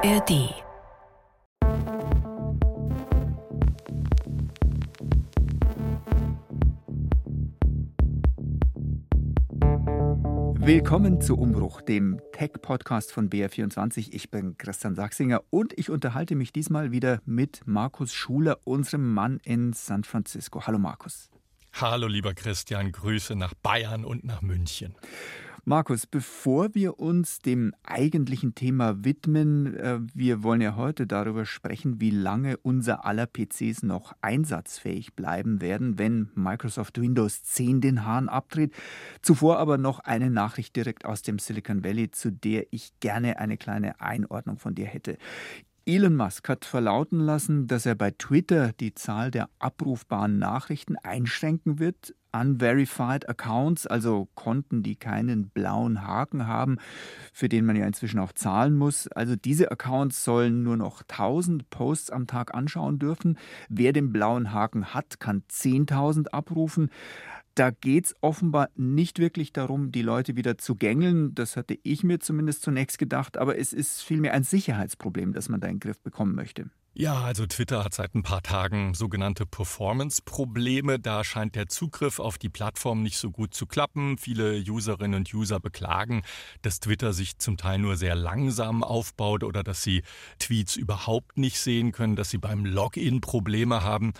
ARD Willkommen zu Umbruch, dem Tech-Podcast von BR24. Ich bin Christian Sachsinger und ich unterhalte mich diesmal wieder mit Markus Schuler, unserem Mann in San Francisco. Hallo Markus. Hallo lieber Christian, Grüße nach Bayern und nach München. Markus, bevor wir uns dem eigentlichen Thema widmen, äh, wir wollen ja heute darüber sprechen, wie lange unser aller PCs noch einsatzfähig bleiben werden, wenn Microsoft Windows 10 den Hahn abdreht. Zuvor aber noch eine Nachricht direkt aus dem Silicon Valley, zu der ich gerne eine kleine Einordnung von dir hätte. Elon Musk hat verlauten lassen, dass er bei Twitter die Zahl der abrufbaren Nachrichten einschränken wird. Unverified Accounts, also Konten, die keinen blauen Haken haben, für den man ja inzwischen auch zahlen muss. Also diese Accounts sollen nur noch 1000 Posts am Tag anschauen dürfen. Wer den blauen Haken hat, kann 10.000 abrufen. Da geht es offenbar nicht wirklich darum, die Leute wieder zu gängeln. Das hatte ich mir zumindest zunächst gedacht. Aber es ist vielmehr ein Sicherheitsproblem, das man da in den Griff bekommen möchte. Ja, also Twitter hat seit ein paar Tagen sogenannte Performance-Probleme. Da scheint der Zugriff auf die Plattform nicht so gut zu klappen. Viele Userinnen und User beklagen, dass Twitter sich zum Teil nur sehr langsam aufbaut oder dass sie Tweets überhaupt nicht sehen können, dass sie beim Login Probleme haben.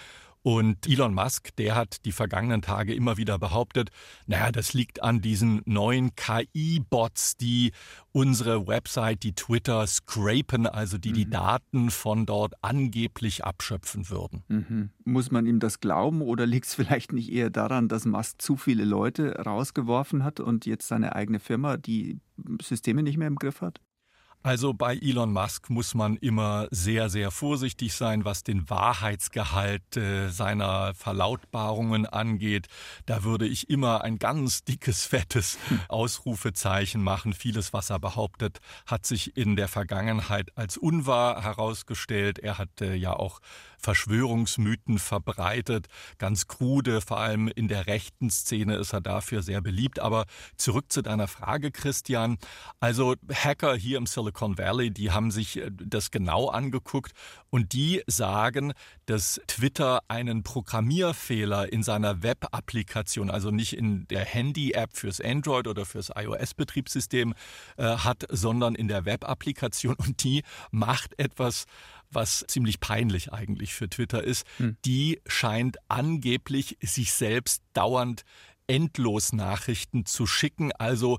Und Elon Musk, der hat die vergangenen Tage immer wieder behauptet, naja, das liegt an diesen neuen KI-Bots, die unsere Website, die Twitter scrapen, also die mhm. die Daten von dort angeblich abschöpfen würden. Mhm. Muss man ihm das glauben oder liegt es vielleicht nicht eher daran, dass Musk zu viele Leute rausgeworfen hat und jetzt seine eigene Firma die Systeme nicht mehr im Griff hat? Also bei Elon Musk muss man immer sehr, sehr vorsichtig sein, was den Wahrheitsgehalt äh, seiner Verlautbarungen angeht. Da würde ich immer ein ganz dickes, fettes Ausrufezeichen machen. Vieles, was er behauptet, hat sich in der Vergangenheit als unwahr herausgestellt. Er hat äh, ja auch Verschwörungsmythen verbreitet, ganz krude, vor allem in der rechten Szene ist er dafür sehr beliebt. Aber zurück zu deiner Frage, Christian. Also Hacker hier im Silicon Valley, die haben sich äh, das genau angeguckt und die sagen, dass Twitter einen Programmierfehler in seiner Web-Applikation, also nicht in der Handy-App fürs Android oder fürs iOS-Betriebssystem äh, hat, sondern in der Web-Applikation und die macht etwas, was ziemlich peinlich eigentlich für Twitter ist. Hm. Die scheint angeblich sich selbst dauernd endlos Nachrichten zu schicken, also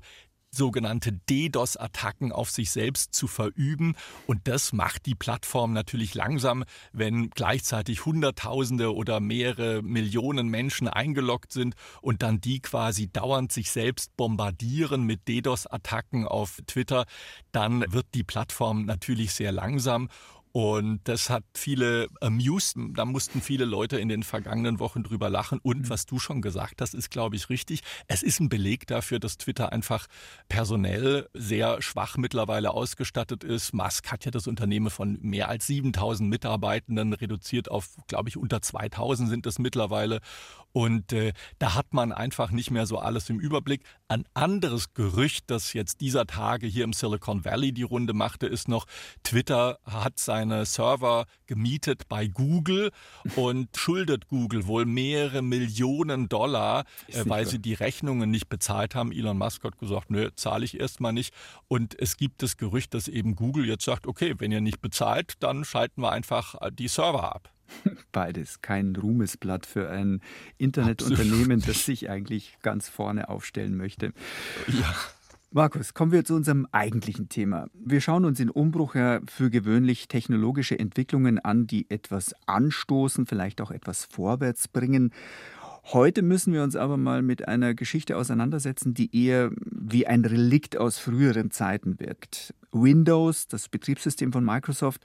sogenannte DDoS-Attacken auf sich selbst zu verüben. Und das macht die Plattform natürlich langsam, wenn gleichzeitig Hunderttausende oder mehrere Millionen Menschen eingeloggt sind und dann die quasi dauernd sich selbst bombardieren mit DDoS-Attacken auf Twitter, dann wird die Plattform natürlich sehr langsam. Und das hat viele amused. Da mussten viele Leute in den vergangenen Wochen drüber lachen. Und was du schon gesagt hast, ist, glaube ich, richtig. Es ist ein Beleg dafür, dass Twitter einfach personell sehr schwach mittlerweile ausgestattet ist. Musk hat ja das Unternehmen von mehr als 7000 Mitarbeitenden reduziert auf, glaube ich, unter 2000 sind es mittlerweile. Und äh, da hat man einfach nicht mehr so alles im Überblick. Ein anderes Gerücht, das jetzt dieser Tage hier im Silicon Valley die Runde machte, ist noch, Twitter hat seine Server gemietet bei Google und schuldet Google wohl mehrere Millionen Dollar, äh, weil sie die Rechnungen nicht bezahlt haben. Elon Musk hat gesagt, nö, zahle ich erstmal nicht. Und es gibt das Gerücht, dass eben Google jetzt sagt, okay, wenn ihr nicht bezahlt, dann schalten wir einfach die Server ab. Beides, kein Ruhmesblatt für ein Internetunternehmen, Absolut. das sich eigentlich ganz vorne aufstellen möchte. Ja. Markus, kommen wir zu unserem eigentlichen Thema. Wir schauen uns in Umbruch ja für gewöhnlich technologische Entwicklungen an, die etwas anstoßen, vielleicht auch etwas vorwärts bringen. Heute müssen wir uns aber mal mit einer Geschichte auseinandersetzen, die eher wie ein Relikt aus früheren Zeiten wirkt. Windows, das Betriebssystem von Microsoft,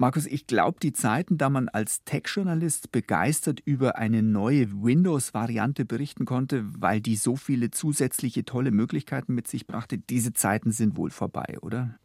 Markus, ich glaube, die Zeiten, da man als Tech-Journalist begeistert über eine neue Windows-Variante berichten konnte, weil die so viele zusätzliche tolle Möglichkeiten mit sich brachte, diese Zeiten sind wohl vorbei, oder?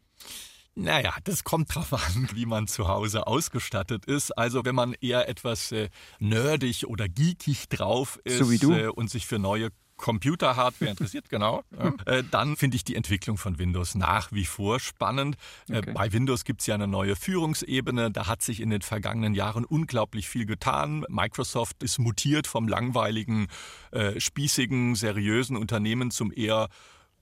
Naja, das kommt drauf an, wie man zu Hause ausgestattet ist. Also wenn man eher etwas äh, nerdig oder geekig drauf ist so äh, und sich für neue Computerhardware interessiert, genau, äh, dann finde ich die Entwicklung von Windows nach wie vor spannend. Äh, okay. bei Windows gibt es ja eine neue Führungsebene. Da hat sich in den vergangenen Jahren unglaublich viel getan. Microsoft ist mutiert vom langweiligen, äh, spießigen, seriösen Unternehmen zum eher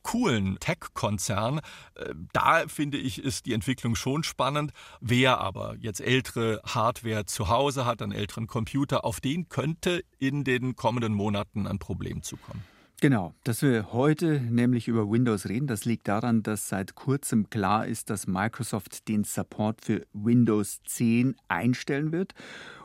coolen Tech-Konzern. Äh, da finde ich, ist die Entwicklung schon spannend. Wer aber jetzt ältere Hardware zu Hause hat, einen älteren Computer, auf den könnte in den kommenden Monaten ein Problem zukommen. Genau, dass wir heute nämlich über Windows reden, das liegt daran, dass seit kurzem klar ist, dass Microsoft den Support für Windows 10 einstellen wird.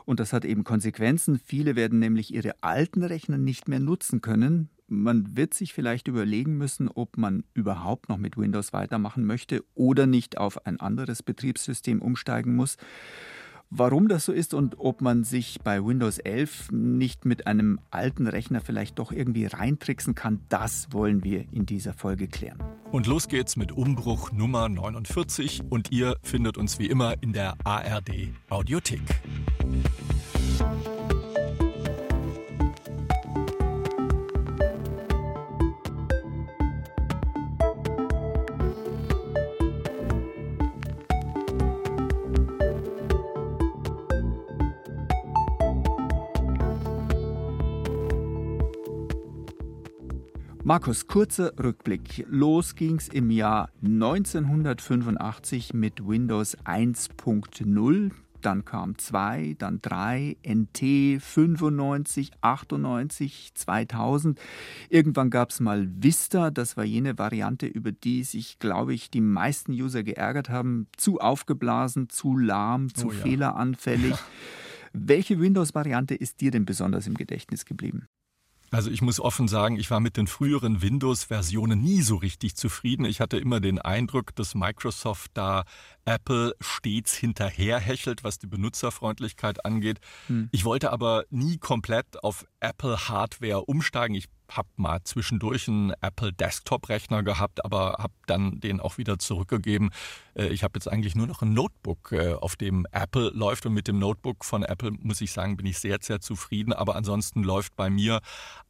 Und das hat eben Konsequenzen. Viele werden nämlich ihre alten Rechner nicht mehr nutzen können, man wird sich vielleicht überlegen müssen, ob man überhaupt noch mit Windows weitermachen möchte oder nicht auf ein anderes Betriebssystem umsteigen muss. Warum das so ist und ob man sich bei Windows 11 nicht mit einem alten Rechner vielleicht doch irgendwie reintricksen kann, das wollen wir in dieser Folge klären. Und los geht's mit Umbruch Nummer 49 und ihr findet uns wie immer in der ARD Audiothek. Markus, kurzer Rückblick. Los ging's im Jahr 1985 mit Windows 1.0. Dann kam 2, dann 3, NT, 95, 98, 2000. Irgendwann gab es mal Vista. Das war jene Variante, über die sich, glaube ich, die meisten User geärgert haben. Zu aufgeblasen, zu lahm, zu oh ja. fehleranfällig. Ja. Welche Windows-Variante ist dir denn besonders im Gedächtnis geblieben? Also ich muss offen sagen, ich war mit den früheren Windows-Versionen nie so richtig zufrieden. Ich hatte immer den Eindruck, dass Microsoft da Apple stets hinterherhechelt, was die Benutzerfreundlichkeit angeht. Hm. Ich wollte aber nie komplett auf Apple-Hardware umsteigen. Ich habe mal zwischendurch einen Apple Desktop-Rechner gehabt, aber habe dann den auch wieder zurückgegeben. Äh, ich habe jetzt eigentlich nur noch ein Notebook, äh, auf dem Apple läuft und mit dem Notebook von Apple muss ich sagen, bin ich sehr, sehr zufrieden. Aber ansonsten läuft bei mir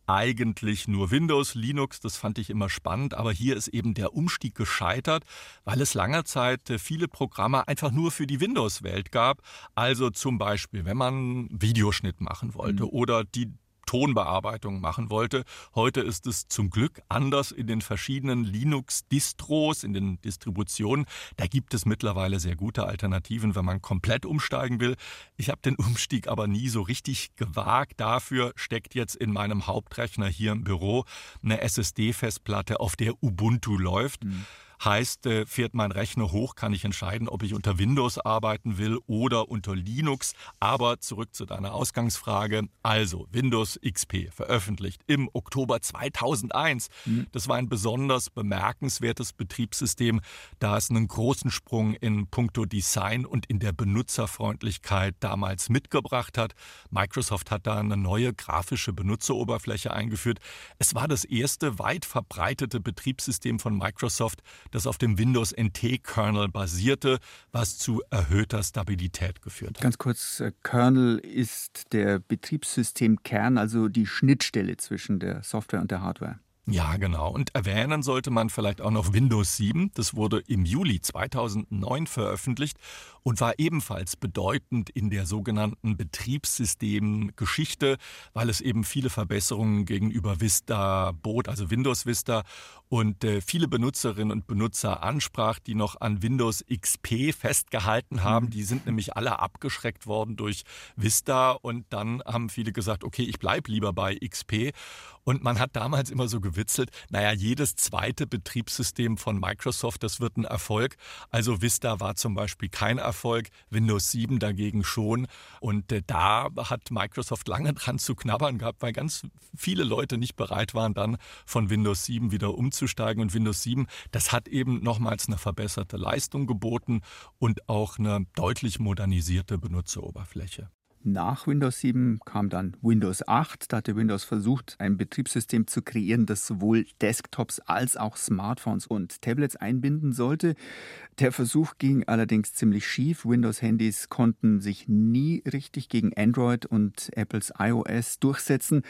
eigentlich nur Windows, Linux, das fand ich immer spannend, aber hier ist eben der Umstieg gescheitert, weil es lange Zeit äh, viele Programme einfach nur für die Windows-Welt gab. Also zum Beispiel, wenn man Videoschnitt machen wollte mhm. oder die Tonbearbeitung machen wollte. Heute ist es zum Glück anders in den verschiedenen Linux-Distros, in den Distributionen. Da gibt es mittlerweile sehr gute Alternativen, wenn man komplett umsteigen will. Ich habe den Umstieg aber nie so richtig gewagt. Dafür steckt jetzt in meinem Hauptrechner hier im Büro eine SSD-Festplatte, auf der Ubuntu läuft. Mhm. Heißt, äh, fährt mein Rechner hoch, kann ich entscheiden, ob ich unter Windows arbeiten will oder unter Linux. Aber zurück zu deiner Ausgangsfrage. Also, Windows XP veröffentlicht im Oktober 2001. Mhm. Das war ein besonders bemerkenswertes Betriebssystem, da es einen großen Sprung in puncto Design und in der Benutzerfreundlichkeit damals mitgebracht hat. Microsoft hat da eine neue grafische Benutzeroberfläche eingeführt. Es war das erste weit verbreitete Betriebssystem von Microsoft, das auf dem Windows NT-Kernel basierte, was zu erhöhter Stabilität geführt hat. Ganz kurz, äh, Kernel ist der Betriebssystemkern, also die Schnittstelle zwischen der Software und der Hardware. Ja, genau. Und erwähnen sollte man vielleicht auch noch Windows 7. Das wurde im Juli 2009 veröffentlicht und war ebenfalls bedeutend in der sogenannten Betriebssystemgeschichte, weil es eben viele Verbesserungen gegenüber Vista bot, also Windows Vista und äh, viele Benutzerinnen und Benutzer ansprach, die noch an Windows XP festgehalten haben. Mhm. Die sind nämlich alle abgeschreckt worden durch Vista und dann haben viele gesagt, okay, ich bleibe lieber bei XP. Und man hat damals immer so gewitzelt, naja, jedes zweite Betriebssystem von Microsoft, das wird ein Erfolg. Also Vista war zum Beispiel kein Erfolg, Windows 7 dagegen schon. Und äh, da hat Microsoft lange dran zu knabbern gehabt, weil ganz viele Leute nicht bereit waren, dann von Windows 7 wieder umzusteigen. Und Windows 7, das hat eben nochmals eine verbesserte Leistung geboten und auch eine deutlich modernisierte Benutzeroberfläche. Nach Windows 7 kam dann Windows 8. Da hatte Windows versucht, ein Betriebssystem zu kreieren, das sowohl Desktops als auch Smartphones und Tablets einbinden sollte. Der Versuch ging allerdings ziemlich schief. Windows-Handys konnten sich nie richtig gegen Android und Apples iOS durchsetzen.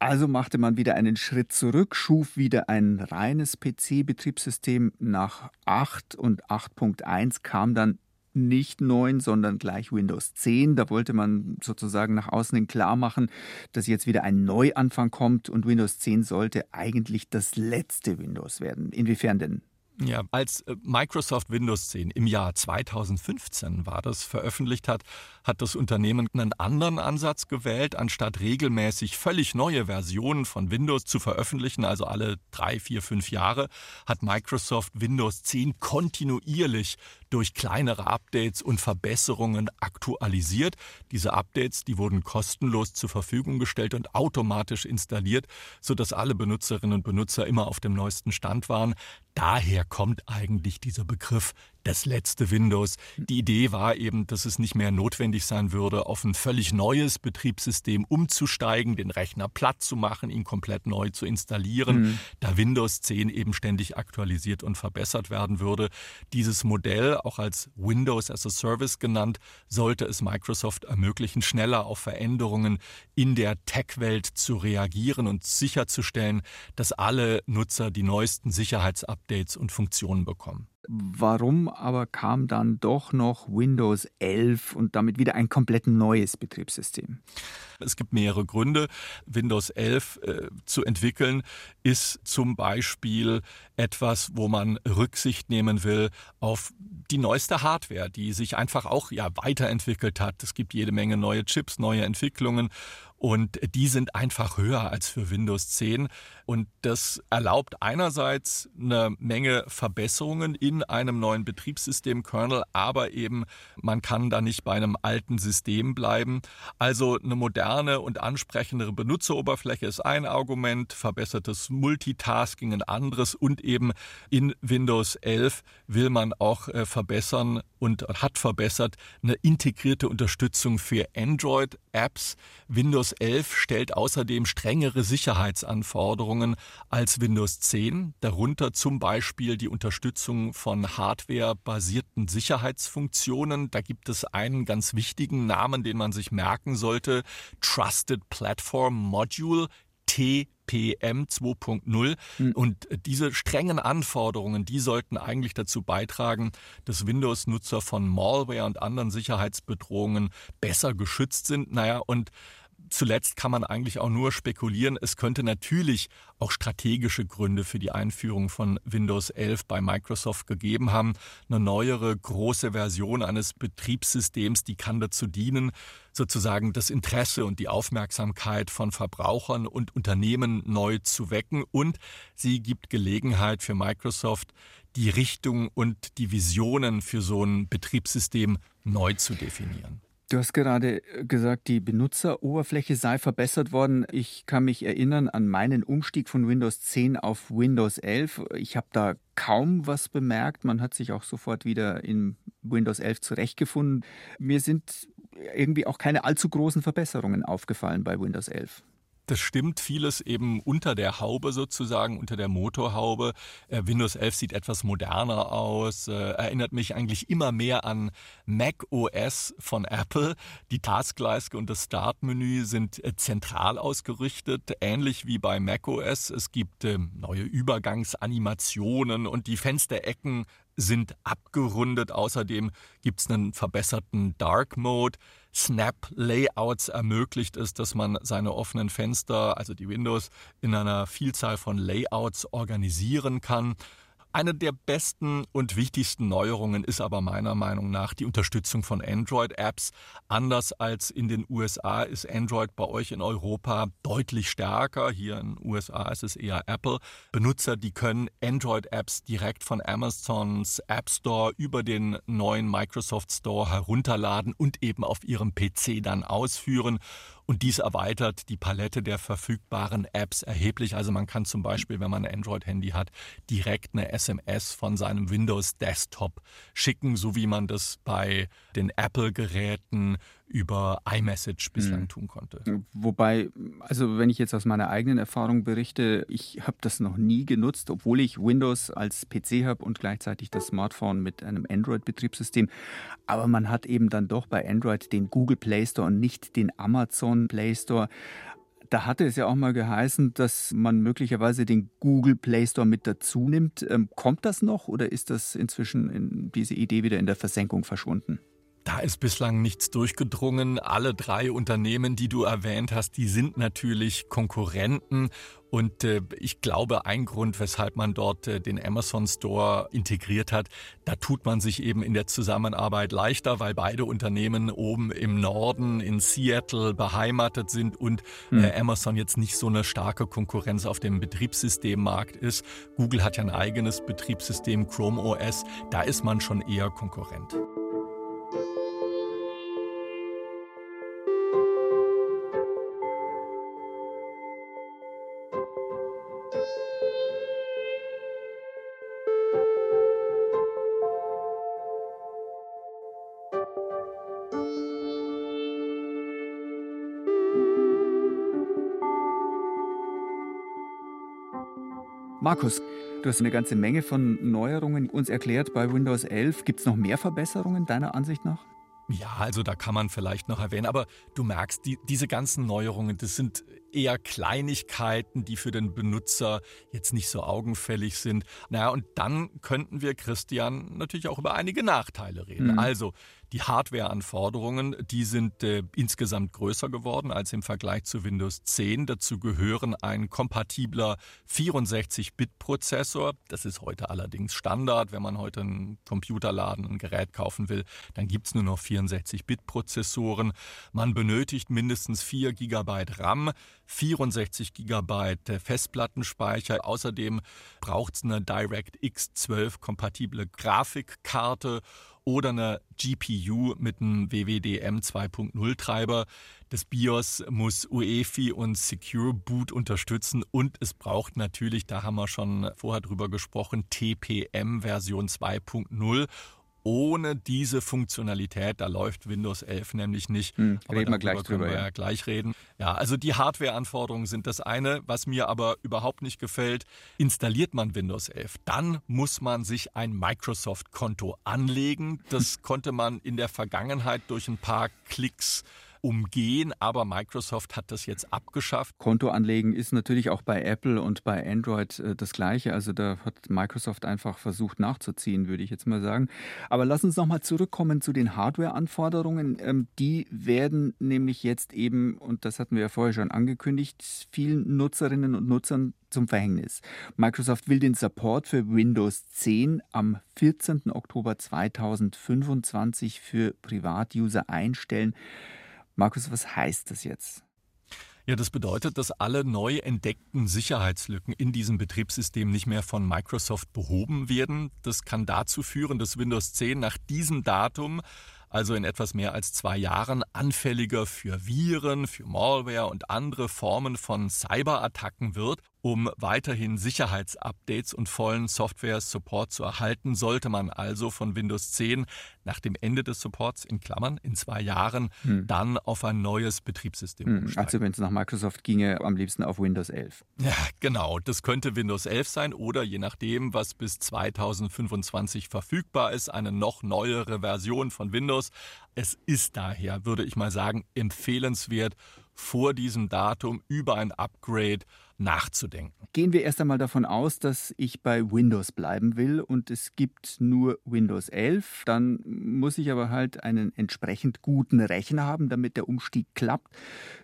Also machte man wieder einen Schritt zurück, schuf wieder ein reines PC-Betriebssystem. Nach 8 und 8.1 kam dann nicht 9, sondern gleich Windows 10. Da wollte man sozusagen nach außen hin klar machen, dass jetzt wieder ein Neuanfang kommt und Windows 10 sollte eigentlich das letzte Windows werden. Inwiefern denn? Ja, als äh, Microsoft Windows 10 im Jahr 2015 war das veröffentlicht hat, hat das Unternehmen einen anderen Ansatz gewählt, anstatt regelmäßig völlig neue Versionen von Windows zu veröffentlichen, also alle drei, vier, fünf Jahre, hat Microsoft Windows 10 kontinuierlich durch kleinere Updates und Verbesserungen aktualisiert. Diese Updates, die wurden kostenlos zur Verfügung gestellt und automatisch installiert, sodass alle Benutzerinnen und Benutzer immer auf dem neuesten Stand waren. Daher kommt eigentlich dieser Begriff das letzte Windows. Die Idee war eben, dass es nicht mehr notwendig sein würde, auf ein völlig neues Betriebssystem umzusteigen, den Rechner platt zu machen, ihn komplett neu zu installieren, mhm. da Windows 10 eben ständig aktualisiert und verbessert werden würde. Dieses Modell, auch als Windows as a Service genannt, sollte es Microsoft ermöglichen, schneller auf Veränderungen in der Tech-Welt zu reagieren und sicherzustellen, dass alle Nutzer die neuesten Sicherheitsupdates und Funktionen bekommen. Warum aber kam dann doch noch Windows 11 und damit wieder ein komplett neues Betriebssystem? Es gibt mehrere Gründe. Windows 11 äh, zu entwickeln ist zum Beispiel etwas, wo man Rücksicht nehmen will auf die neueste Hardware, die sich einfach auch ja weiterentwickelt hat. Es gibt jede Menge neue Chips, neue Entwicklungen und die sind einfach höher als für Windows 10. Und das erlaubt einerseits eine Menge Verbesserungen in einem neuen Betriebssystem-Kernel, aber eben man kann da nicht bei einem alten System bleiben. Also eine moderne und ansprechendere Benutzeroberfläche ist ein Argument, verbessertes Multitasking ein anderes und eben in Windows 11 will man auch äh, verbessern und hat verbessert eine integrierte Unterstützung für Android-Apps. Windows 11 stellt außerdem strengere Sicherheitsanforderungen als Windows 10, darunter zum Beispiel die Unterstützung von hardwarebasierten Sicherheitsfunktionen. Da gibt es einen ganz wichtigen Namen, den man sich merken sollte, Trusted Platform Module. TPM 2.0. Mhm. Und diese strengen Anforderungen, die sollten eigentlich dazu beitragen, dass Windows-Nutzer von Malware und anderen Sicherheitsbedrohungen besser geschützt sind. Naja, und zuletzt kann man eigentlich auch nur spekulieren. Es könnte natürlich auch strategische Gründe für die Einführung von Windows 11 bei Microsoft gegeben haben. Eine neuere große Version eines Betriebssystems, die kann dazu dienen, sozusagen das Interesse und die Aufmerksamkeit von Verbrauchern und Unternehmen neu zu wecken. Und sie gibt Gelegenheit für Microsoft, die Richtung und die Visionen für so ein Betriebssystem neu zu definieren. Du hast gerade äh, gesagt, die Benutzeroberfläche sei verbessert worden. Ich kann mich erinnern an meinen Umstieg von Windows 10 auf Windows 11. Ich habe da kaum was bemerkt. Man hat sich auch sofort wieder in Windows 11 zurechtgefunden. Mir sind irgendwie auch keine allzu großen Verbesserungen aufgefallen bei Windows 11. Das stimmt, vieles eben unter der Haube sozusagen, unter der Motorhaube. Äh, Windows 11 sieht etwas moderner aus, äh, erinnert mich eigentlich immer mehr an Mac OS von Apple. Die Taskleiste und das Startmenü sind äh, zentral ausgerichtet, ähnlich wie bei Mac OS. Es gibt ähm, neue Übergangsanimationen und die Fensterecken sind abgerundet. Außerdem gibt es einen verbesserten Dark Mode. Snap-Layouts ermöglicht es, dass man seine offenen Fenster, also die Windows, in einer Vielzahl von Layouts organisieren kann. Eine der besten und wichtigsten Neuerungen ist aber meiner Meinung nach die Unterstützung von Android-Apps. Anders als in den USA ist Android bei euch in Europa deutlich stärker. Hier in den USA ist es eher Apple. Benutzer, die können Android-Apps direkt von Amazons App Store über den neuen Microsoft Store herunterladen und eben auf ihrem PC dann ausführen. Und dies erweitert die Palette der verfügbaren Apps erheblich. Also man kann zum Beispiel, wenn man ein Android-Handy hat, direkt eine SMS von seinem Windows-Desktop schicken, so wie man das bei den Apple-Geräten über iMessage bislang mhm. tun konnte. Wobei, also wenn ich jetzt aus meiner eigenen Erfahrung berichte, ich habe das noch nie genutzt, obwohl ich Windows als PC habe und gleichzeitig das Smartphone mit einem Android-Betriebssystem. Aber man hat eben dann doch bei Android den Google Play Store und nicht den Amazon Play Store Da hatte es ja auch mal geheißen, dass man möglicherweise den Google Play Store mit dazu nimmt. Ähm, kommt das noch oder ist das inzwischen in diese Idee wieder in der Versenkung verschwunden? Da ist bislang nichts durchgedrungen. Alle drei Unternehmen, die du erwähnt hast, die sind natürlich Konkurrenten. Und äh, ich glaube, ein Grund, weshalb man dort äh, den Amazon Store integriert hat, da tut man sich eben in der Zusammenarbeit leichter, weil beide Unternehmen oben im Norden in Seattle beheimatet sind und hm. äh, Amazon jetzt nicht so eine starke Konkurrenz auf dem Betriebssystemmarkt ist. Google hat ja ein eigenes Betriebssystem, Chrome OS. Da ist man schon eher Konkurrent. Markus, du hast eine ganze Menge von Neuerungen uns erklärt bei Windows 11. Gibt es noch mehr Verbesserungen deiner Ansicht nach? Ja, also da kann man vielleicht noch erwähnen, aber du merkst, die, diese ganzen Neuerungen, das sind eher Kleinigkeiten, die für den Benutzer jetzt nicht so augenfällig sind. Naja, und dann könnten wir, Christian, natürlich auch über einige Nachteile reden. Mhm. Also die Hardware-Anforderungen, die sind äh, insgesamt größer geworden als im Vergleich zu Windows 10. Dazu gehören ein kompatibler 64-Bit-Prozessor. Das ist heute allerdings Standard. Wenn man heute einen Computerladen, ein Gerät kaufen will, dann gibt es nur noch 64-Bit-Prozessoren. Man benötigt mindestens 4 GB RAM. 64 GB Festplattenspeicher. Außerdem braucht es eine DirectX 12 kompatible Grafikkarte oder eine GPU mit einem WWDM 2.0 Treiber. Das BIOS muss UEFI und Secure Boot unterstützen und es braucht natürlich, da haben wir schon vorher drüber gesprochen, TPM Version 2.0 ohne diese Funktionalität, da läuft Windows 11 nämlich nicht. Hm, reden wir gleich drüber. Wir ja. gleich reden. Ja, also die Hardware-Anforderungen sind das eine. Was mir aber überhaupt nicht gefällt, installiert man Windows 11, dann muss man sich ein Microsoft-Konto anlegen. Das konnte man in der Vergangenheit durch ein paar Klicks umgehen, aber Microsoft hat das jetzt abgeschafft. Konto anlegen ist natürlich auch bei Apple und bei Android äh, das gleiche. Also da hat Microsoft einfach versucht nachzuziehen, würde ich jetzt mal sagen. Aber lass uns nochmal zurückkommen zu den Hardware-Anforderungen. Ähm, die werden nämlich jetzt eben, und das hatten wir ja vorher schon angekündigt, vielen Nutzerinnen und Nutzern zum Verhängnis. Microsoft will den Support für Windows 10 am 14. Oktober 2025 für Privatuser einstellen. Markus, was heißt das jetzt? Ja, das bedeutet, dass alle neu entdeckten Sicherheitslücken in diesem Betriebssystem nicht mehr von Microsoft behoben werden. Das kann dazu führen, dass Windows 10 nach diesem Datum also in etwas mehr als zwei Jahren anfälliger für Viren, für Malware und andere Formen von Cyberattacken wird. Um weiterhin Sicherheitsupdates und vollen Software-Support zu erhalten, sollte man also von Windows 10 nach dem Ende des Supports in Klammern in zwei Jahren hm. dann auf ein neues Betriebssystem hm. umsteigen. Also wenn es nach Microsoft ginge, am liebsten auf Windows 11. Ja, genau. Das könnte Windows 11 sein oder je nachdem, was bis 2025 verfügbar ist, eine noch neuere Version von Windows. Es ist daher, würde ich mal sagen, empfehlenswert, vor diesem Datum über ein Upgrade nachzudenken. Gehen wir erst einmal davon aus, dass ich bei Windows bleiben will und es gibt nur Windows 11. Dann muss ich aber halt einen entsprechend guten Rechner haben, damit der Umstieg klappt.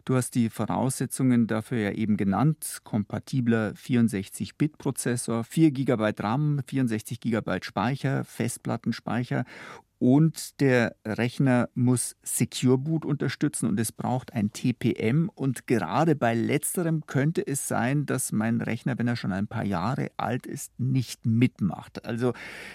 Du hast die Voraussetzungen dafür ja eben genannt. Kompatibler 64-Bit-Prozessor, 4 GB RAM, 64 GB Speicher, Festplattenspeicher und der Rechner muss Secure Boot unterstützen und es braucht ein TPM. Und gerade bei letzterem könnte es sein, dass mein Rechner, wenn er schon ein paar Jahre alt ist, nicht mitmacht. Also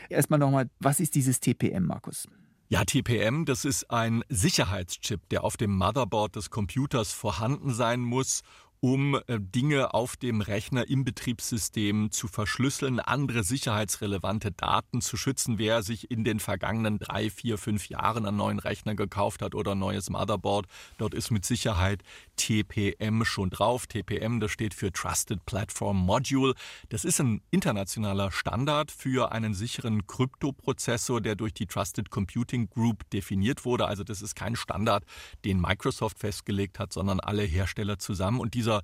erstmal nochmal, was ist dieses TPM, Markus? Ja, TPM, das ist ein Sicherheitschip, der auf dem Motherboard des Computers vorhanden sein muss um äh, Dinge auf dem Rechner im Betriebssystem zu verschlüsseln, andere sicherheitsrelevante Daten zu schützen. Wer sich in den vergangenen drei, vier, fünf Jahren einen neuen Rechner gekauft hat oder ein neues Motherboard, dort ist mit Sicherheit TPM schon drauf. TPM, das steht für Trusted Platform Module. Das ist ein internationaler Standard für einen sicheren Kryptoprozessor, der durch die Trusted Computing Group definiert wurde. Also das ist kein Standard, den Microsoft festgelegt hat, sondern alle Hersteller zusammen. Und dieser dieser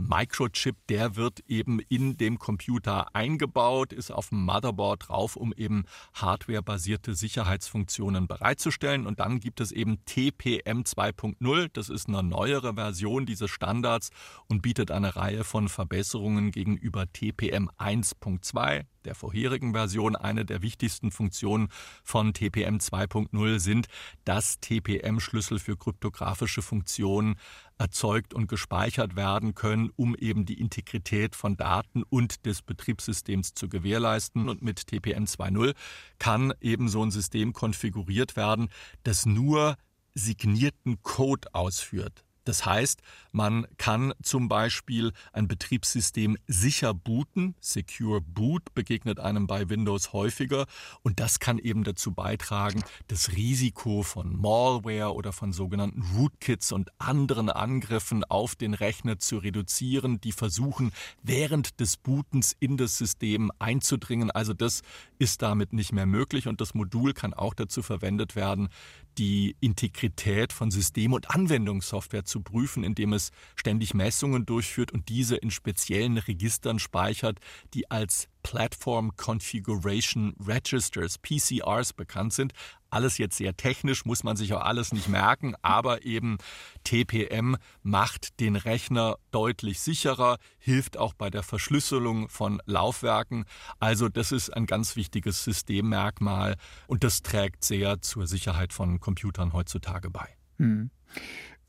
Microchip, der wird eben in dem Computer eingebaut, ist auf dem Motherboard drauf, um eben hardwarebasierte Sicherheitsfunktionen bereitzustellen. Und dann gibt es eben TPM 2.0, das ist eine neuere Version dieses Standards und bietet eine Reihe von Verbesserungen gegenüber TPM 1.2 der vorherigen Version. Eine der wichtigsten Funktionen von TPM 2.0 sind, dass TPM-Schlüssel für kryptografische Funktionen erzeugt und gespeichert werden können, um eben die Integrität von Daten und des Betriebssystems zu gewährleisten. Und mit TPM 2.0 kann eben so ein System konfiguriert werden, das nur signierten Code ausführt. Das heißt, man kann zum Beispiel ein Betriebssystem sicher booten. Secure Boot begegnet einem bei Windows häufiger. Und das kann eben dazu beitragen, das Risiko von Malware oder von sogenannten Rootkits und anderen Angriffen auf den Rechner zu reduzieren, die versuchen, während des Bootens in das System einzudringen. Also das ist damit nicht mehr möglich. Und das Modul kann auch dazu verwendet werden, die Integrität von System- und Anwendungssoftware zu prüfen, indem es ständig Messungen durchführt und diese in speziellen Registern speichert, die als Platform Configuration Registers, PCRs, bekannt sind. Alles jetzt sehr technisch, muss man sich auch alles nicht merken, aber eben TPM macht den Rechner deutlich sicherer, hilft auch bei der Verschlüsselung von Laufwerken. Also das ist ein ganz wichtiges Systemmerkmal und das trägt sehr zur Sicherheit von Computern heutzutage bei. Hm.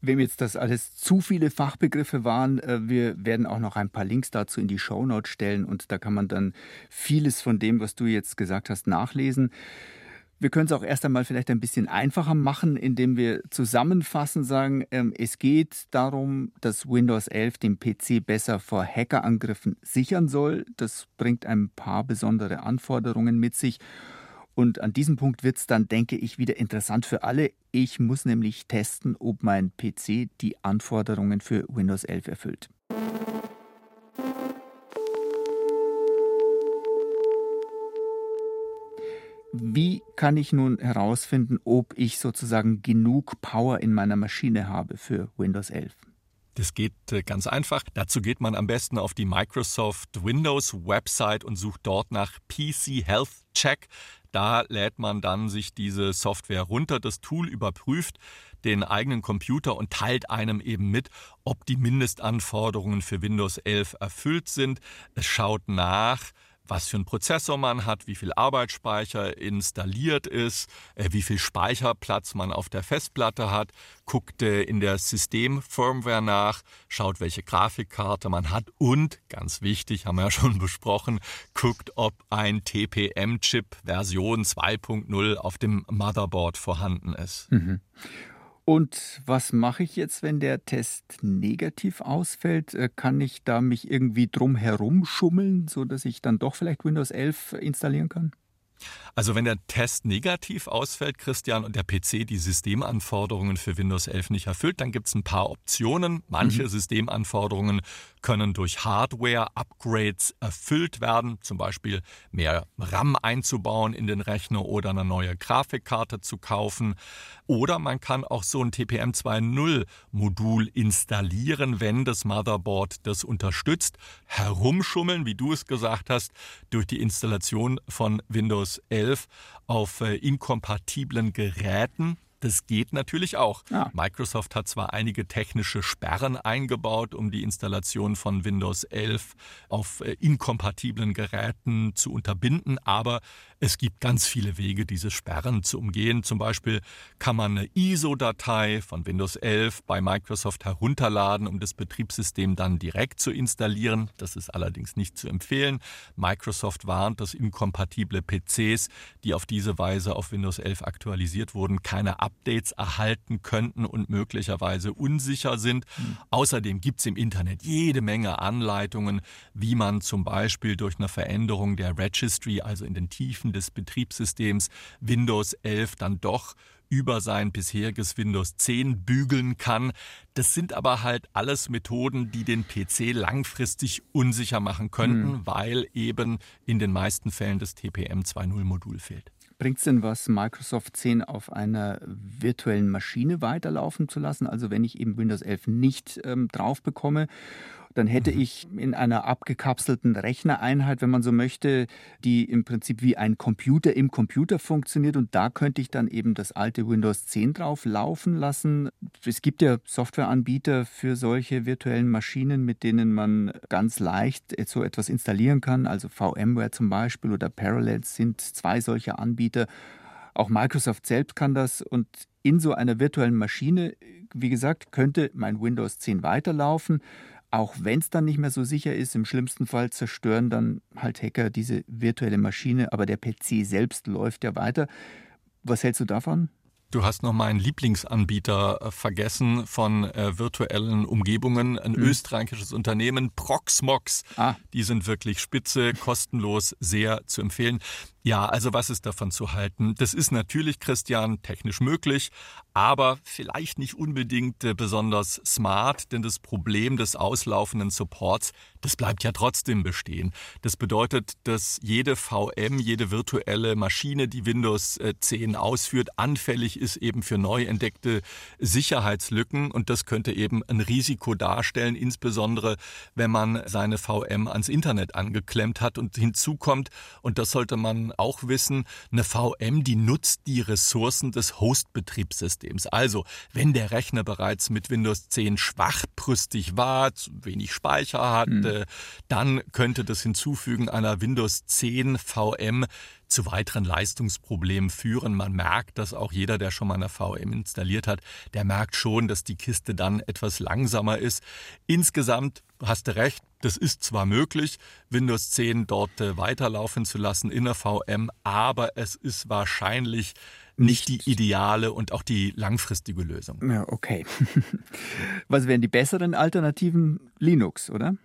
Wem jetzt das alles zu viele Fachbegriffe waren, äh, wir werden auch noch ein paar Links dazu in die Shownote stellen und da kann man dann vieles von dem, was du jetzt gesagt hast, nachlesen. Wir können es auch erst einmal vielleicht ein bisschen einfacher machen, indem wir zusammenfassen sagen, ähm, es geht darum, dass Windows 11 den PC besser vor Hackerangriffen sichern soll. Das bringt ein paar besondere Anforderungen mit sich. Und an diesem Punkt wird es dann, denke ich, wieder interessant für alle. Ich muss nämlich testen, ob mein PC die Anforderungen für Windows 11 erfüllt. Wie kann ich nun herausfinden, ob ich sozusagen genug Power in meiner Maschine habe für Windows 11? Das geht äh, ganz einfach. Dazu geht man am besten auf die Microsoft Windows Website und sucht dort nach PC Health Check. Da lädt man dann sich diese Software runter. Das Tool überprüft den eigenen Computer und teilt einem eben mit, ob die Mindestanforderungen für Windows 11 erfüllt sind. Es schaut nach, was für einen Prozessor man hat, wie viel Arbeitsspeicher installiert ist, äh, wie viel Speicherplatz man auf der Festplatte hat, guckt in der System-Firmware nach, schaut, welche Grafikkarte man hat und, ganz wichtig, haben wir ja schon besprochen, guckt, ob ein TPM-Chip Version 2.0 auf dem Motherboard vorhanden ist. Mhm. Und was mache ich jetzt, wenn der Test negativ ausfällt? Äh, kann ich da mich irgendwie drum herum schummeln, sodass ich dann doch vielleicht Windows 11 installieren kann? Also wenn der Test negativ ausfällt, Christian, und der PC die Systemanforderungen für Windows 11 nicht erfüllt, dann gibt es ein paar Optionen. Manche mhm. Systemanforderungen können durch Hardware-Upgrades erfüllt werden, zum Beispiel mehr RAM einzubauen in den Rechner oder eine neue Grafikkarte zu kaufen. Oder man kann auch so ein TPM 2.0 Modul installieren, wenn das Motherboard das unterstützt. Herumschummeln, wie du es gesagt hast, durch die Installation von Windows 11 auf äh, inkompatiblen Geräten das geht natürlich auch. Ja. Microsoft hat zwar einige technische Sperren eingebaut, um die Installation von Windows 11 auf äh, inkompatiblen Geräten zu unterbinden, aber es gibt ganz viele Wege, diese Sperren zu umgehen. Zum Beispiel kann man eine ISO-Datei von Windows 11 bei Microsoft herunterladen, um das Betriebssystem dann direkt zu installieren. Das ist allerdings nicht zu empfehlen. Microsoft warnt, dass inkompatible PCs, die auf diese Weise auf Windows 11 aktualisiert wurden, keine Updates erhalten könnten und möglicherweise unsicher sind. Mhm. Außerdem gibt es im Internet jede Menge Anleitungen, wie man zum Beispiel durch eine Veränderung der Registry, also in den Tiefen des Betriebssystems Windows 11 dann doch über sein bisheriges Windows 10 bügeln kann. Das sind aber halt alles Methoden, die den PC langfristig unsicher machen könnten, mhm. weil eben in den meisten Fällen das TPM 2.0 Modul fehlt. Bringt es denn was, Microsoft 10 auf einer virtuellen Maschine weiterlaufen zu lassen? Also wenn ich eben Windows 11 nicht ähm, drauf bekomme dann hätte mhm. ich in einer abgekapselten Rechnereinheit, wenn man so möchte, die im Prinzip wie ein Computer im Computer funktioniert und da könnte ich dann eben das alte Windows 10 drauf laufen lassen. Es gibt ja Softwareanbieter für solche virtuellen Maschinen, mit denen man ganz leicht so etwas installieren kann, also VMware zum Beispiel oder Parallels sind zwei solche Anbieter. Auch Microsoft selbst kann das und in so einer virtuellen Maschine, wie gesagt, könnte mein Windows 10 weiterlaufen. Auch wenn es dann nicht mehr so sicher ist, im schlimmsten Fall zerstören dann halt Hacker diese virtuelle Maschine, aber der PC selbst läuft ja weiter. Was hältst du davon? Du hast noch meinen Lieblingsanbieter äh, vergessen von äh, virtuellen Umgebungen, ein hm. österreichisches Unternehmen, Proxmox. Ah. Die sind wirklich spitze, kostenlos, sehr zu empfehlen. Ja, also was ist davon zu halten? Das ist natürlich, Christian, technisch möglich, aber vielleicht nicht unbedingt äh, besonders smart, denn das Problem des auslaufenden Supports, das bleibt ja trotzdem bestehen. Das bedeutet, dass jede VM, jede virtuelle Maschine, die Windows 10 äh, ausführt, anfällig ist eben für neu entdeckte Sicherheitslücken und das könnte eben ein Risiko darstellen, insbesondere wenn man seine VM ans Internet angeklemmt hat und hinzukommt, und das sollte man auch wissen, eine VM, die nutzt die Ressourcen des Host-Betriebssystems. Also, wenn der Rechner bereits mit Windows 10 schwachbrüstig war, zu wenig Speicher hatte, mhm. dann könnte das Hinzufügen einer Windows 10 VM zu weiteren Leistungsproblemen führen. Man merkt dass auch jeder, der schon mal eine VM installiert hat, der merkt schon, dass die Kiste dann etwas langsamer ist. Insgesamt hast du recht, das ist zwar möglich, Windows 10 dort äh, weiterlaufen zu lassen in der VM, aber es ist wahrscheinlich nicht die ideale und auch die langfristige Lösung. Ja, okay. Was wären die besseren Alternativen? Linux, oder?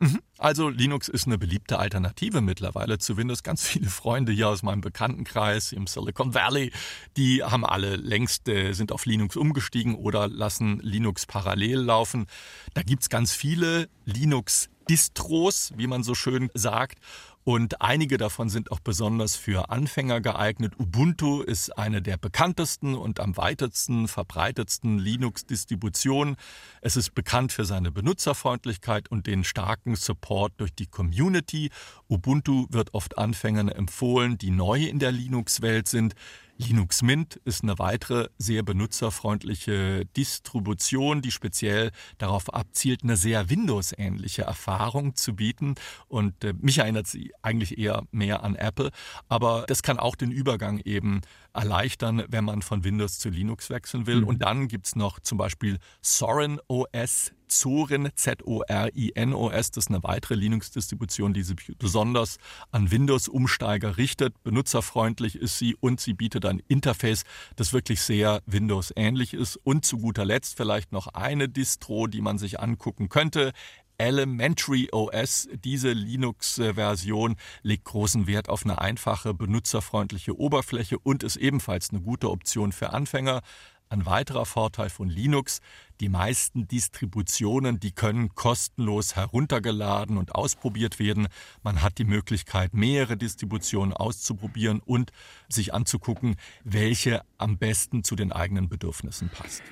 Mhm. Also Linux ist eine beliebte Alternative mittlerweile zu Windows. Ganz viele Freunde hier aus meinem Bekanntenkreis im Silicon Valley, die haben alle längst äh, sind auf Linux umgestiegen oder lassen Linux parallel laufen. Da gibt es ganz viele Linux-Distros, wie man so schön sagt. Und einige davon sind auch besonders für Anfänger geeignet. Ubuntu ist eine der bekanntesten und am weitesten verbreitetsten Linux-Distributionen. Es ist bekannt für seine Benutzerfreundlichkeit und den starken Support durch die Community. Ubuntu wird oft Anfängern empfohlen, die neu in der Linux-Welt sind. Linux Mint ist eine weitere sehr benutzerfreundliche Distribution, die speziell darauf abzielt, eine sehr Windows-ähnliche Erfahrung zu bieten. Und äh, mich erinnert sie eigentlich eher mehr an Apple. Aber das kann auch den Übergang eben erleichtern, wenn man von Windows zu Linux wechseln will. Mhm. Und dann gibt es noch zum Beispiel Zorin OS, Zorin, Z-O-R-I-N-O-S. Das ist eine weitere Linux-Distribution, die sich besonders an Windows-Umsteiger richtet. Benutzerfreundlich ist sie und sie bietet ein Interface, das wirklich sehr Windows-ähnlich ist. Und zu guter Letzt vielleicht noch eine Distro, die man sich angucken könnte. Elementary OS. Diese Linux-Version legt großen Wert auf eine einfache, benutzerfreundliche Oberfläche und ist ebenfalls eine gute Option für Anfänger. Ein weiterer Vorteil von Linux, die meisten Distributionen, die können kostenlos heruntergeladen und ausprobiert werden. Man hat die Möglichkeit, mehrere Distributionen auszuprobieren und sich anzugucken, welche am besten zu den eigenen Bedürfnissen passt.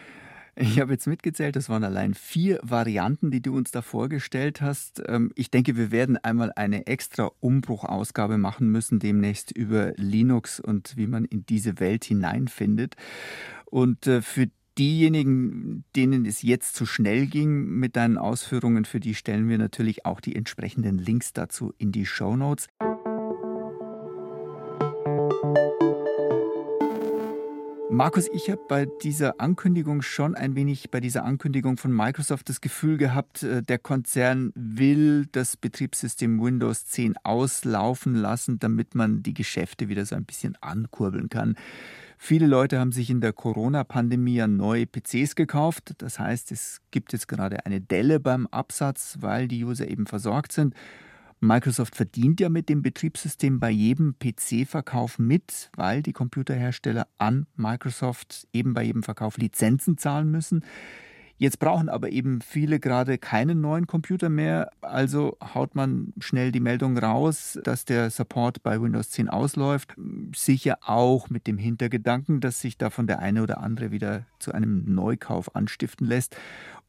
Ich habe jetzt mitgezählt, das waren allein vier Varianten, die du uns da vorgestellt hast. Ähm, ich denke, wir werden einmal eine extra Umbruchausgabe machen müssen, demnächst über Linux und wie man in diese Welt hineinfindet. Und äh, für diejenigen, denen es jetzt zu schnell ging mit deinen Ausführungen, für die stellen wir natürlich auch die entsprechenden Links dazu in die Show Notes. Markus, ich habe bei dieser Ankündigung schon ein wenig bei dieser Ankündigung von Microsoft das Gefühl gehabt, äh, der Konzern will das Betriebssystem Windows 10 auslaufen lassen, damit man die Geschäfte wieder so ein bisschen ankurbeln kann. Viele Leute haben sich in der Corona-Pandemie neue PCs gekauft. Das heißt, es gibt jetzt gerade eine Delle beim Absatz, weil die User eben versorgt sind. Microsoft verdient ja mit dem Betriebssystem bei jedem PC-Verkauf mit, weil die Computerhersteller an Microsoft eben bei jedem Verkauf Lizenzen zahlen müssen. Jetzt brauchen aber eben viele gerade keinen neuen Computer mehr, also haut man schnell die Meldung raus, dass der Support bei Windows 10 ausläuft. Sicher auch mit dem Hintergedanken, dass sich davon der eine oder andere wieder zu einem Neukauf anstiften lässt.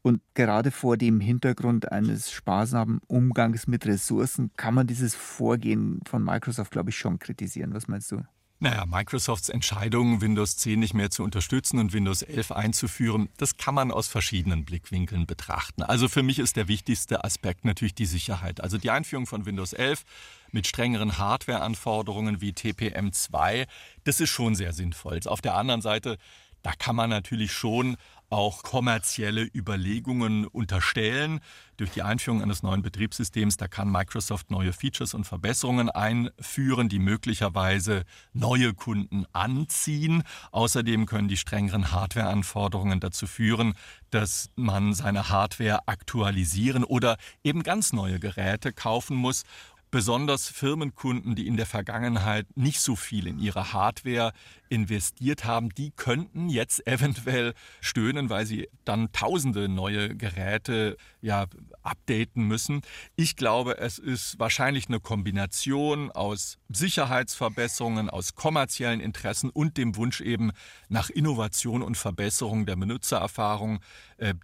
Und gerade vor dem Hintergrund eines sparsamen Umgangs mit Ressourcen kann man dieses Vorgehen von Microsoft, glaube ich, schon kritisieren. Was meinst du? Naja, Microsofts Entscheidung, Windows 10 nicht mehr zu unterstützen und Windows 11 einzuführen, das kann man aus verschiedenen Blickwinkeln betrachten. Also für mich ist der wichtigste Aspekt natürlich die Sicherheit. Also die Einführung von Windows 11 mit strengeren Hardwareanforderungen wie TPM2, das ist schon sehr sinnvoll. Auf der anderen Seite, da kann man natürlich schon auch kommerzielle Überlegungen unterstellen. Durch die Einführung eines neuen Betriebssystems, da kann Microsoft neue Features und Verbesserungen einführen, die möglicherweise neue Kunden anziehen. Außerdem können die strengeren Hardwareanforderungen dazu führen, dass man seine Hardware aktualisieren oder eben ganz neue Geräte kaufen muss besonders Firmenkunden, die in der Vergangenheit nicht so viel in ihre Hardware investiert haben, die könnten jetzt eventuell stöhnen, weil sie dann tausende neue Geräte ja updaten müssen. Ich glaube, es ist wahrscheinlich eine Kombination aus Sicherheitsverbesserungen, aus kommerziellen Interessen und dem Wunsch eben nach Innovation und Verbesserung der Benutzererfahrung,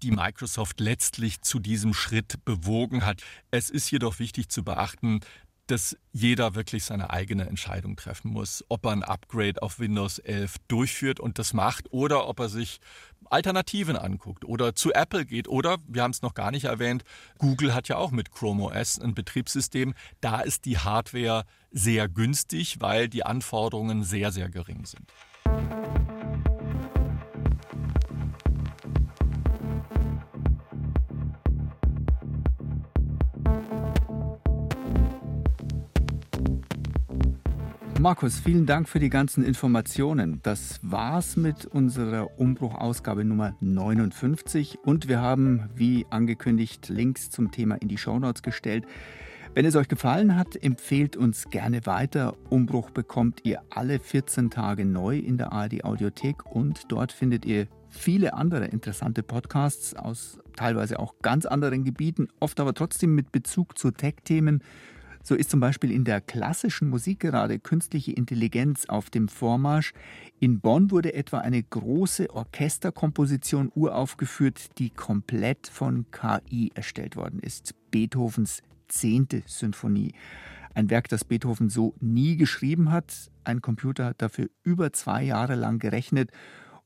die Microsoft letztlich zu diesem Schritt bewogen hat. Es ist jedoch wichtig zu beachten, dass jeder wirklich seine eigene Entscheidung treffen muss, ob er ein Upgrade auf Windows 11 durchführt und das macht oder ob er sich Alternativen anguckt oder zu Apple geht oder, wir haben es noch gar nicht erwähnt, Google hat ja auch mit Chrome OS ein Betriebssystem. Da ist die Hardware sehr günstig, weil die Anforderungen sehr, sehr gering sind. Markus, vielen Dank für die ganzen Informationen. Das war's mit unserer Umbruchausgabe Nummer 59 und wir haben, wie angekündigt, Links zum Thema in die Shownotes gestellt. Wenn es euch gefallen hat, empfehlt uns gerne weiter. Umbruch bekommt ihr alle 14 Tage neu in der ARD Audiothek und dort findet ihr viele andere interessante Podcasts aus teilweise auch ganz anderen Gebieten, oft aber trotzdem mit Bezug zu Tech-Themen so ist zum Beispiel in der klassischen Musik gerade künstliche Intelligenz auf dem Vormarsch. In Bonn wurde etwa eine große Orchesterkomposition uraufgeführt, die komplett von KI erstellt worden ist. Beethovens zehnte Sinfonie. Ein Werk, das Beethoven so nie geschrieben hat. Ein Computer hat dafür über zwei Jahre lang gerechnet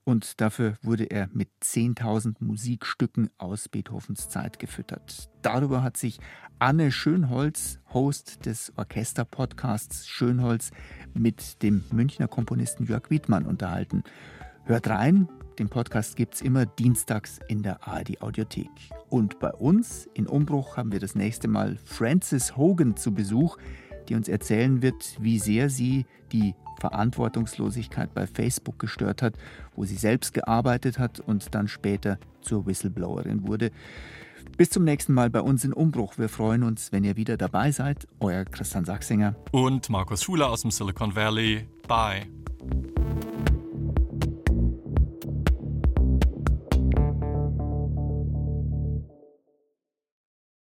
und dafür wurde er mit 10.000 Musikstücken aus Beethovens Zeit gefüttert. Darüber hat sich Anne Schönholz, Host des Orchester-Podcasts Schönholz, mit dem Münchner Komponisten Jörg Wiedmann unterhalten. Hört rein, den Podcast gibt es immer dienstags in der ARD Audiothek. Und bei uns in Umbruch haben wir das nächste Mal Frances Hogan zu Besuch, die uns erzählen wird, wie sehr sie die Verantwortungslosigkeit bei Facebook gestört hat, wo sie selbst gearbeitet hat und dann später zur Whistleblowerin wurde. Bis zum nächsten Mal bei uns in Umbruch. Wir freuen uns, wenn ihr wieder dabei seid. Euer Christian Sachsinger. Und Markus Schuler aus dem Silicon Valley. Bye.